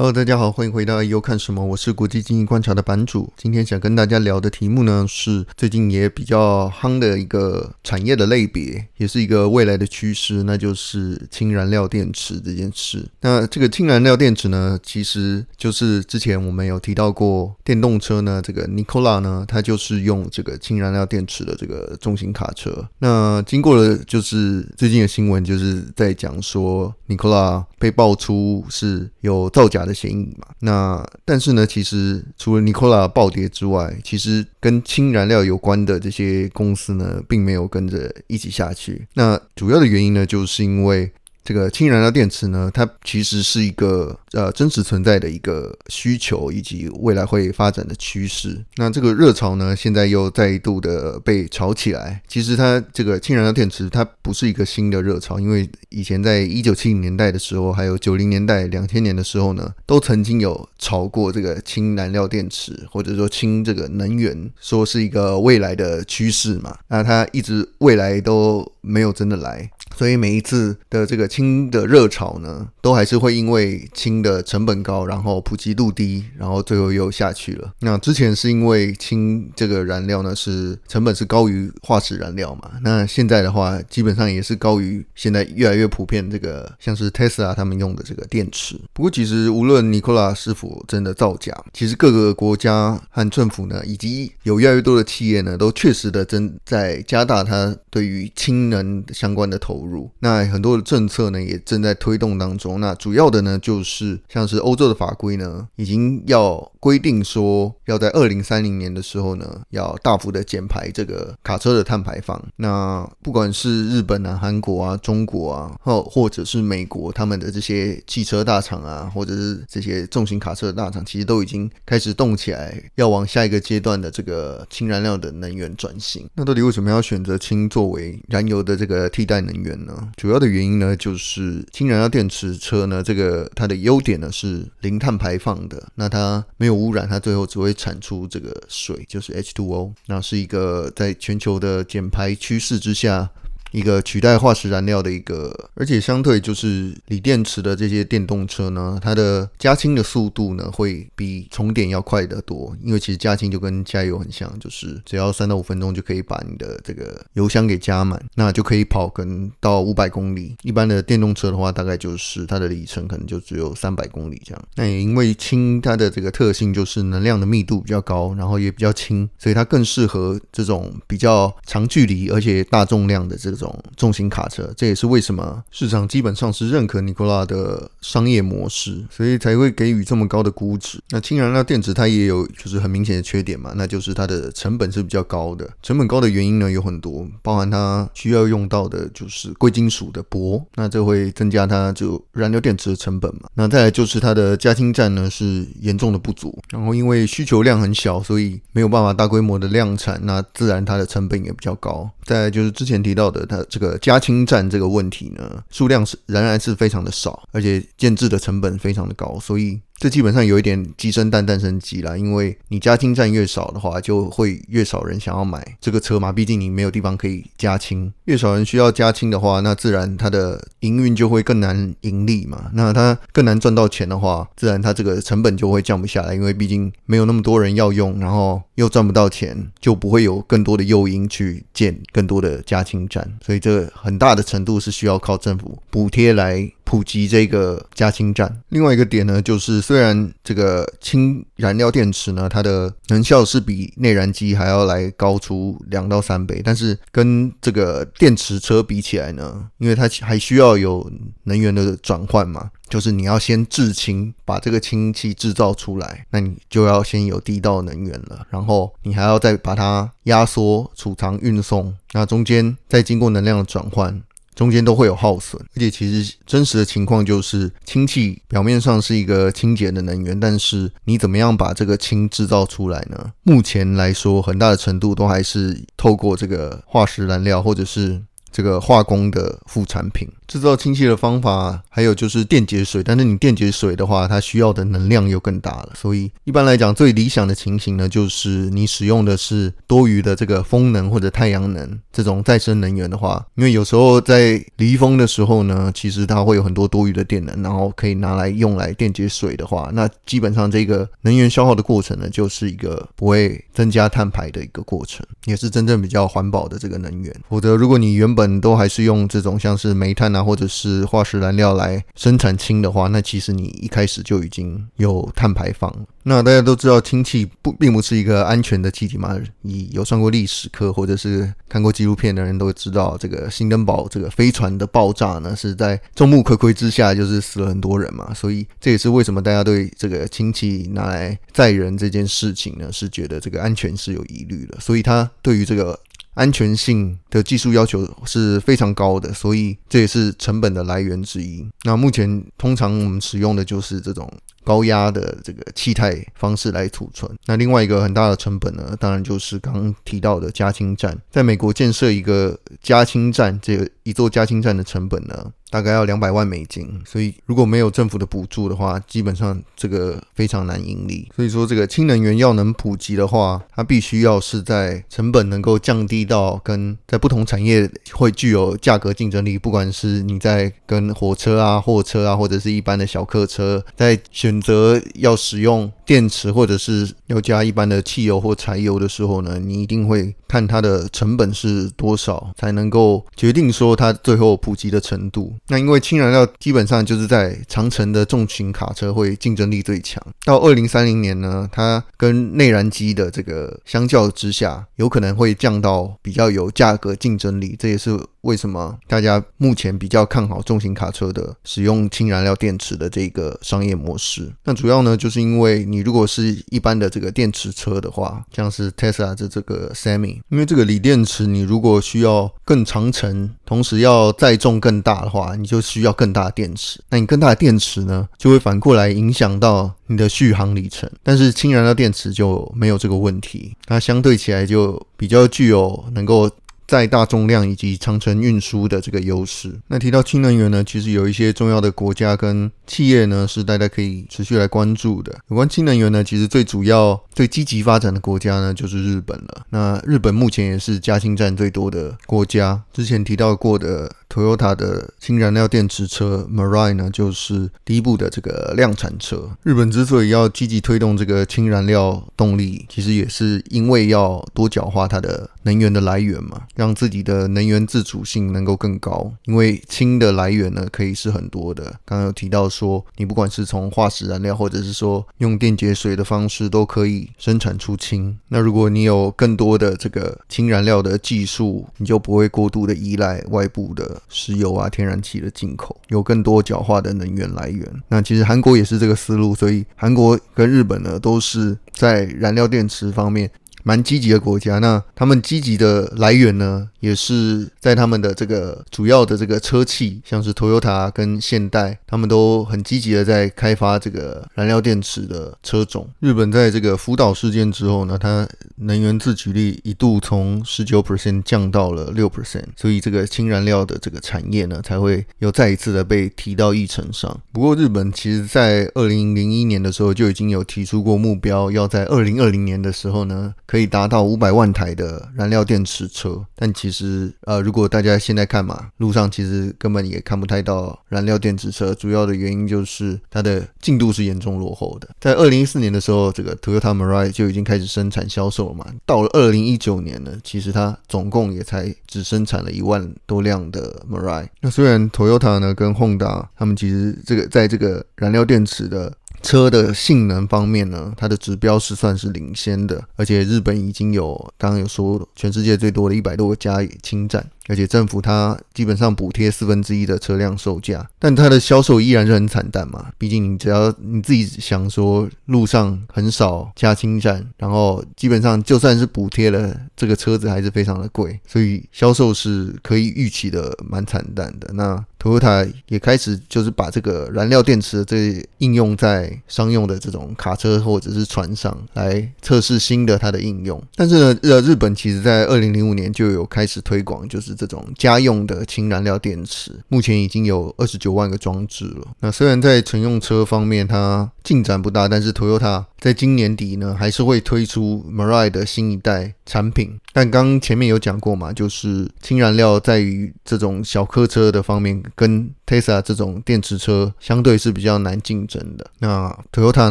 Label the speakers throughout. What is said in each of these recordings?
Speaker 1: Hello，大家好，欢迎回到 IEO 看什么，我是国际经济观察的版主。今天想跟大家聊的题目呢，是最近也比较夯的一个产业的类别，也是一个未来的趋势，那就是氢燃料电池这件事。那这个氢燃料电池呢，其实就是之前我们有提到过，电动车呢，这个 Nikola 呢，它就是用这个氢燃料电池的这个重型卡车。那经过了就是最近的新闻，就是在讲说 Nikola 被爆出是有造假的的嫌疑嘛？那但是呢，其实除了 Nicola 暴跌之外，其实跟氢燃料有关的这些公司呢，并没有跟着一起下去。那主要的原因呢，就是因为。这个氢燃料电池呢，它其实是一个呃真实存在的一个需求，以及未来会发展的趋势。那这个热潮呢，现在又再度的被炒起来。其实它这个氢燃料电池，它不是一个新的热潮，因为以前在一九七零年代的时候，还有九零年代、两千年的时候呢，都曾经有炒过这个氢燃料电池，或者说氢这个能源，说是一个未来的趋势嘛。那它一直未来都没有真的来。所以每一次的这个氢的热潮呢，都还是会因为氢的成本高，然后普及度低，然后最后又下去了。那之前是因为氢这个燃料呢，是成本是高于化石燃料嘛，那现在的话基本上也是高于现在越来越普遍这个像是 Tesla 他们用的这个电池。不过其实无论尼科拉是否真的造假，其实各个国家和政府呢，以及有越来越多的企业呢，都确实的正在加大它对于氢能相关的投入。那很多的政策呢，也正在推动当中。那主要的呢，就是像是欧洲的法规呢，已经要规定说，要在二零三零年的时候呢，要大幅的减排这个卡车的碳排放。那不管是日本啊、韩国啊、中国啊，或或者是美国，他们的这些汽车大厂啊，或者是这些重型卡车的大厂，其实都已经开始动起来，要往下一个阶段的这个氢燃料的能源转型。那到底为什么要选择氢作为燃油的这个替代能源主要的原因呢，就是氢燃料电池车呢，这个它的优点呢是零碳排放的，那它没有污染，它最后只会产出这个水，就是 H2O，那是一个在全球的减排趋势之下。一个取代化石燃料的一个，而且相对就是锂电池的这些电动车呢，它的加氢的速度呢会比充电要快得多。因为其实加氢就跟加油很像，就是只要三到五分钟就可以把你的这个油箱给加满，那就可以跑可能到五百公里。一般的电动车的话，大概就是它的里程可能就只有三百公里这样。那也因为氢它的这个特性就是能量的密度比较高，然后也比较轻，所以它更适合这种比较长距离而且大重量的这个。这种重型卡车，这也是为什么市场基本上是认可尼古拉的商业模式，所以才会给予这么高的估值。那氢燃料电池它也有就是很明显的缺点嘛，那就是它的成本是比较高的。成本高的原因呢有很多，包含它需要用到的就是贵金属的铂，那这会增加它就燃料电池的成本嘛。那再来就是它的加氢站呢是严重的不足，然后因为需求量很小，所以没有办法大规模的量产，那自然它的成本也比较高。再来就是之前提到的。它这个加氢站这个问题呢，数量是仍然是非常的少，而且建制的成本非常的高，所以。这基本上有一点鸡生蛋，蛋生鸡啦，因为你加氢站越少的话，就会越少人想要买这个车嘛。毕竟你没有地方可以加氢，越少人需要加氢的话，那自然它的营运就会更难盈利嘛。那它更难赚到钱的话，自然它这个成本就会降不下来，因为毕竟没有那么多人要用，然后又赚不到钱，就不会有更多的诱因去建更多的加氢站。所以这很大的程度是需要靠政府补贴来。普及这个加氢站，另外一个点呢，就是虽然这个氢燃料电池呢，它的能效是比内燃机还要来高出两到三倍，但是跟这个电池车比起来呢，因为它还需要有能源的转换嘛，就是你要先制氢，把这个氢气制造出来，那你就要先有第一道能源了，然后你还要再把它压缩、储藏、运送，那中间再经过能量的转换。中间都会有耗损，而且其实真实的情况就是，氢气表面上是一个清洁的能源，但是你怎么样把这个氢制造出来呢？目前来说，很大的程度都还是透过这个化石燃料或者是这个化工的副产品。制造氢气的方法还有就是电解水，但是你电解水的话，它需要的能量又更大了。所以一般来讲，最理想的情形呢，就是你使用的是多余的这个风能或者太阳能这种再生能源的话，因为有时候在离峰的时候呢，其实它会有很多多余的电能，然后可以拿来用来电解水的话，那基本上这个能源消耗的过程呢，就是一个不会增加碳排的一个过程，也是真正比较环保的这个能源。否则，如果你原本都还是用这种像是煤炭啊，或者是化石燃料来生产氢的话，那其实你一开始就已经有碳排放。那大家都知道，氢气不并不是一个安全的气体嘛。你有上过历史课或者是看过纪录片的人都知道，这个新登堡这个飞船的爆炸呢，是在众目睽睽之下，就是死了很多人嘛。所以这也是为什么大家对这个氢气拿来载人这件事情呢，是觉得这个安全是有疑虑的。所以它对于这个安全性的技术要求是非常高的，所以这也是成本的来源之一。那目前通常我们使用的就是这种。高压的这个气态方式来储存，那另外一个很大的成本呢，当然就是刚提到的加氢站。在美国建设一个加氢站，这个一座加氢站的成本呢，大概要两百万美金。所以如果没有政府的补助的话，基本上这个非常难盈利。所以说，这个氢能源要能普及的话，它必须要是在成本能够降低到跟在不同产业会具有价格竞争力。不管是你在跟火车啊、货车啊，或者是一般的小客车在选。择要使用电池，或者是要加一般的汽油或柴油的时候呢，你一定会看它的成本是多少，才能够决定说它最后普及的程度。那因为氢燃料基本上就是在长城的重型卡车会竞争力最强。到二零三零年呢，它跟内燃机的这个相较之下，有可能会降到比较有价格竞争力。这也是为什么大家目前比较看好重型卡车的使用氢燃料电池的这个商业模式。那主要呢，就是因为你如果是一般的这个电池车的话，像是 Tesla 的这个 Semi，因为这个锂电池，你如果需要更长程，同时要载重更大的话，你就需要更大的电池。那你更大的电池呢，就会反过来影响到你的续航里程。但是氢燃料电池就没有这个问题，它相对起来就比较具有能够。在大重量以及长程运输的这个优势。那提到氢能源呢，其实有一些重要的国家跟企业呢，是大家可以持续来关注的。有关氢能源呢，其实最主要、最积极发展的国家呢，就是日本了。那日本目前也是加氢站最多的国家。之前提到过的。Toyota 的氢燃料电池车 Mirai 呢，就是第一部的这个量产车。日本之所以要积极推动这个氢燃料动力，其实也是因为要多角化它的能源的来源嘛，让自己的能源自主性能够更高。因为氢的来源呢，可以是很多的。刚刚有提到说，你不管是从化石燃料，或者是说用电解水的方式，都可以生产出氢。那如果你有更多的这个氢燃料的技术，你就不会过度的依赖外部的。石油啊，天然气的进口，有更多角化的能源来源。那其实韩国也是这个思路，所以韩国跟日本呢，都是在燃料电池方面。蛮积极的国家，那他们积极的来源呢，也是在他们的这个主要的这个车企，像是 Toyota 跟现代，他们都很积极的在开发这个燃料电池的车种。日本在这个福岛事件之后呢，它能源自给率一度从十九 percent 降到了六 percent，所以这个氢燃料的这个产业呢，才会又再一次的被提到议程上。不过，日本其实在二零零一年的时候就已经有提出过目标，要在二零二零年的时候呢。可以达到五百万台的燃料电池车，但其实呃，如果大家现在看嘛，路上其实根本也看不太到燃料电池车。主要的原因就是它的进度是严重落后的。在二零一四年的时候，这个 Toyota Mirai 就已经开始生产销售了嘛。到了二零一九年呢，其实它总共也才只生产了一万多辆的 Mirai。那虽然 Toyota 呢跟 Honda 他们其实这个在这个燃料电池的车的性能方面呢，它的指标是算是领先的，而且日本已经有刚刚有说全世界最多的一百多个加氢站。而且政府它基本上补贴四分之一的车辆售价，但它的销售依然是很惨淡嘛。毕竟你只要你自己想说，路上很少加氢站，然后基本上就算是补贴了，这个车子还是非常的贵，所以销售是可以预期的蛮惨淡的。那 Toyota 也开始就是把这个燃料电池的这应用在商用的这种卡车或者是船上来测试新的它的应用。但是呢，呃，日本其实在二零零五年就有开始推广，就是就是这种家用的氢燃料电池，目前已经有二十九万个装置了。那虽然在乘用车方面它进展不大，但是 Toyota 在今年底呢还是会推出 Marai 的新一代产品。但刚前面有讲过嘛，就是氢燃料在于这种小客车的方面，跟 Tesla 这种电池车相对是比较难竞争的。那 Toyota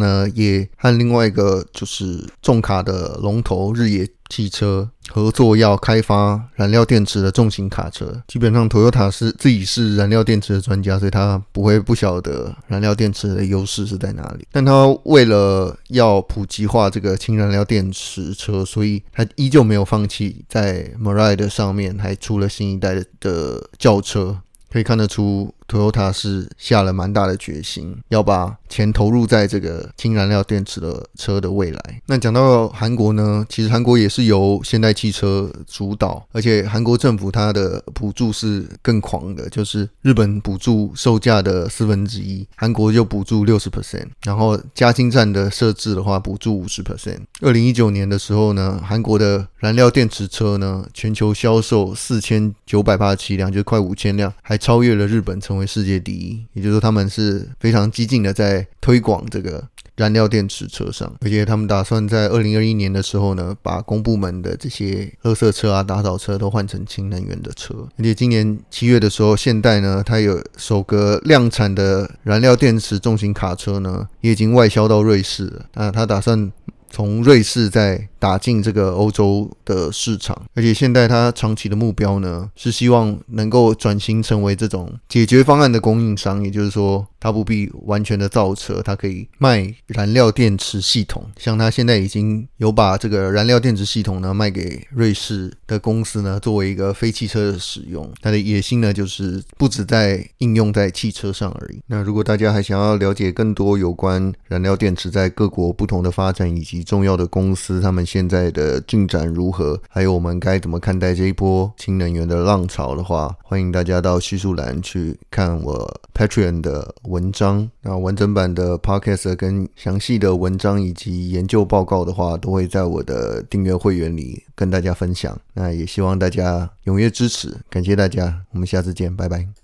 Speaker 1: 呢也和另外一个就是重卡的龙头日野汽车合作要开发燃料电池的重型卡车，基本上 Toyota 是自己是燃料电池的专家，所以他不会不晓得燃料电池的优势是在哪里。但他为了要普及化这个氢燃料电池车，所以他依旧没有放弃，在 Mirai 的上面还出了新一代的轿车。可以看得出，Toyota 是下了蛮大的决心，要把钱投入在这个氢燃料电池的车的未来。那讲到韩国呢，其实韩国也是由现代汽车主导，而且韩国政府它的补助是更狂的，就是日本补助售价的四分之一，韩国就补助六十 percent，然后加氢站的设置的话，补助五十 percent。二零一九年的时候呢，韩国的燃料电池车呢，全球销售四千九百八十七辆，就快五千辆，还超越了日本，成为为世界第一。也就是说，他们是非常激进的在推广这个燃料电池车上，而且他们打算在二零二一年的时候呢，把公部门的这些垃圾车啊、打扫车都换成氢能源的车。而且今年七月的时候，现代呢，它有首个量产的燃料电池重型卡车呢，也已经外销到瑞士了。那，他打算从瑞士再打进这个欧洲的市场，而且现在它长期的目标呢，是希望能够转型成为这种解决方案的供应商，也就是说，它不必完全的造车，它可以卖燃料电池系统。像它现在已经有把这个燃料电池系统呢卖给瑞士的公司呢，作为一个非汽车的使用。它的野心呢，就是不止在应用在汽车上而已。那如果大家还想要了解更多有关燃料电池在各国不同的发展，以及重要的公司他们现在的进展如何，还有我们该怎么看待这一波氢能源的浪潮的话，欢迎大家到叙述栏去看我 Patreon 的文章。那完整版的 Podcast 跟详细的文章以及研究报告的话，都会在我的订阅会员里跟大家分享。那也希望大家踊跃支持，感谢大家，我们下次见，拜拜。